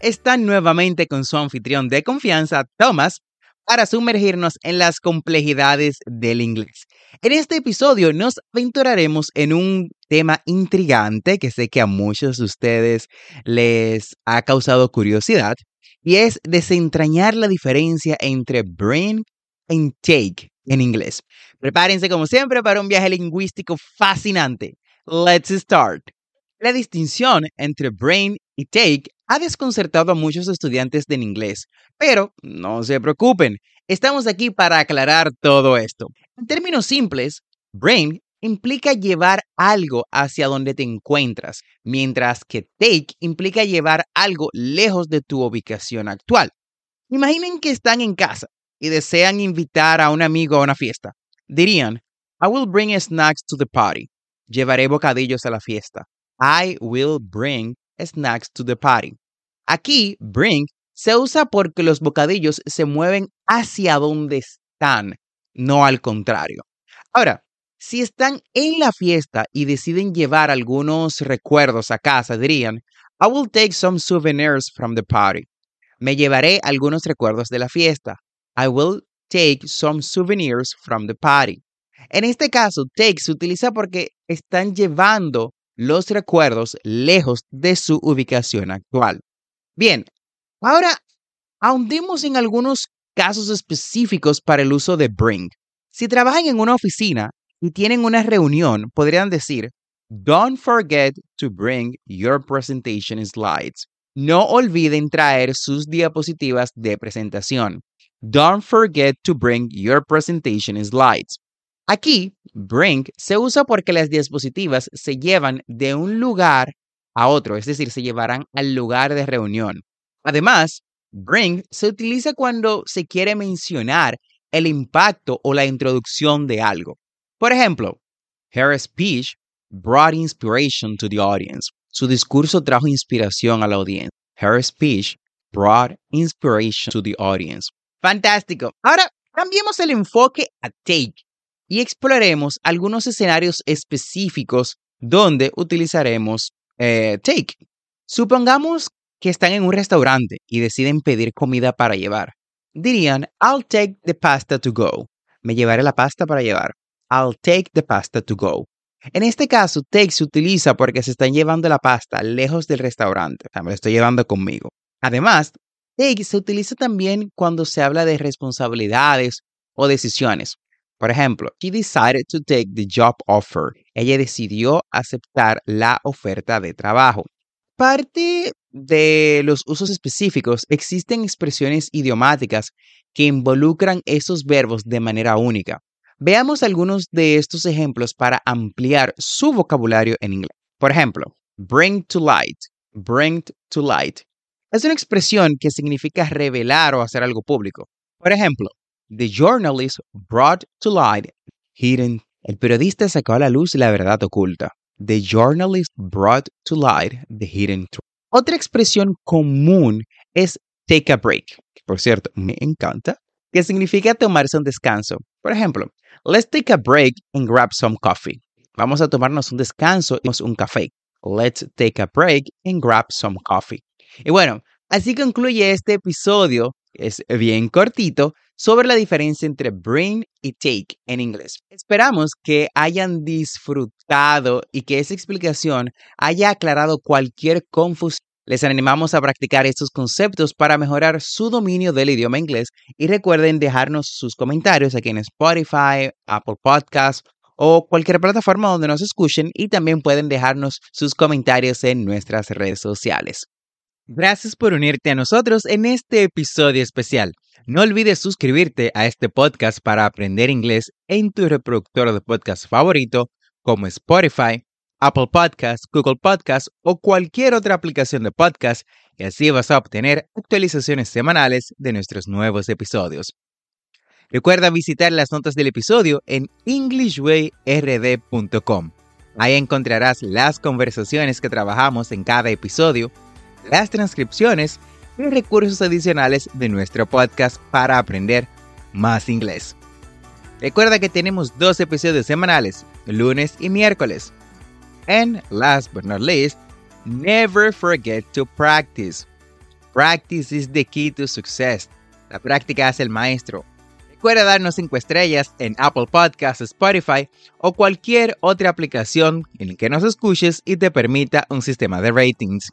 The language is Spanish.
Están nuevamente con su anfitrión de confianza, Thomas, para sumergirnos en las complejidades del inglés. En este episodio nos aventuraremos en un tema intrigante que sé que a muchos de ustedes les ha causado curiosidad y es desentrañar la diferencia entre bring y take en inglés. Prepárense como siempre para un viaje lingüístico fascinante. Let's start. La distinción entre brain y take ha desconcertado a muchos estudiantes de inglés, pero no se preocupen, estamos aquí para aclarar todo esto. En términos simples, brain implica llevar algo hacia donde te encuentras, mientras que take implica llevar algo lejos de tu ubicación actual. Imaginen que están en casa y desean invitar a un amigo a una fiesta. Dirían, I will bring snacks to the party. Llevaré bocadillos a la fiesta. I will bring snacks to the party. Aquí, bring se usa porque los bocadillos se mueven hacia donde están, no al contrario. Ahora, si están en la fiesta y deciden llevar algunos recuerdos a casa, dirían, I will take some souvenirs from the party. Me llevaré algunos recuerdos de la fiesta. I will take some souvenirs from the party. En este caso, take se utiliza porque están llevando los recuerdos lejos de su ubicación actual. Bien, ahora ahondemos en algunos casos específicos para el uso de bring. Si trabajan en una oficina y tienen una reunión, podrían decir, Don't forget to bring your presentation slides. No olviden traer sus diapositivas de presentación. Don't forget to bring your presentation slides. Aquí, bring se usa porque las diapositivas se llevan de un lugar a otro, es decir, se llevarán al lugar de reunión. Además, bring se utiliza cuando se quiere mencionar el impacto o la introducción de algo. Por ejemplo, her speech brought inspiration to the audience. Su discurso trajo inspiración a la audiencia. Her speech brought inspiration to the audience. Fantástico. Ahora, cambiemos el enfoque a take y exploraremos algunos escenarios específicos donde utilizaremos eh, take. Supongamos que están en un restaurante y deciden pedir comida para llevar. Dirían, I'll take the pasta to go. Me llevaré la pasta para llevar. I'll take the pasta to go. En este caso, take se utiliza porque se están llevando la pasta lejos del restaurante. Sea, me la estoy llevando conmigo. Además, take se utiliza también cuando se habla de responsabilidades o decisiones. Por ejemplo, she decided to take the job offer. Ella decidió aceptar la oferta de trabajo. Parte de los usos específicos, existen expresiones idiomáticas que involucran esos verbos de manera única. Veamos algunos de estos ejemplos para ampliar su vocabulario en inglés. Por ejemplo, bring to light, bring to light. Es una expresión que significa revelar o hacer algo público. Por ejemplo, The journalist brought to light hidden. El periodista sacó a la luz la verdad oculta. The journalist brought to light the hidden truth. Otra expresión común es take a break. Por cierto, me encanta. Que significa tomarse un descanso. Por ejemplo, let's take a break and grab some coffee. Vamos a tomarnos un descanso y un café. Let's take a break and grab some coffee. Y bueno, así concluye este episodio. Es bien cortito, sobre la diferencia entre bring y take en inglés. Esperamos que hayan disfrutado y que esa explicación haya aclarado cualquier confusión. Les animamos a practicar estos conceptos para mejorar su dominio del idioma inglés y recuerden dejarnos sus comentarios aquí en Spotify, Apple Podcasts o cualquier plataforma donde nos escuchen y también pueden dejarnos sus comentarios en nuestras redes sociales. Gracias por unirte a nosotros en este episodio especial. No olvides suscribirte a este podcast para aprender inglés en tu reproductor de podcast favorito como Spotify, Apple Podcasts, Google Podcasts o cualquier otra aplicación de podcast y así vas a obtener actualizaciones semanales de nuestros nuevos episodios. Recuerda visitar las notas del episodio en englishwayrd.com. Ahí encontrarás las conversaciones que trabajamos en cada episodio, las transcripciones y recursos adicionales de nuestro podcast para aprender más inglés. Recuerda que tenemos dos episodios semanales, lunes y miércoles. And last but not least, never forget to practice. Practice is the key to success. La práctica es el maestro. Recuerda darnos 5 estrellas en Apple Podcasts, Spotify o cualquier otra aplicación en la que nos escuches y te permita un sistema de ratings.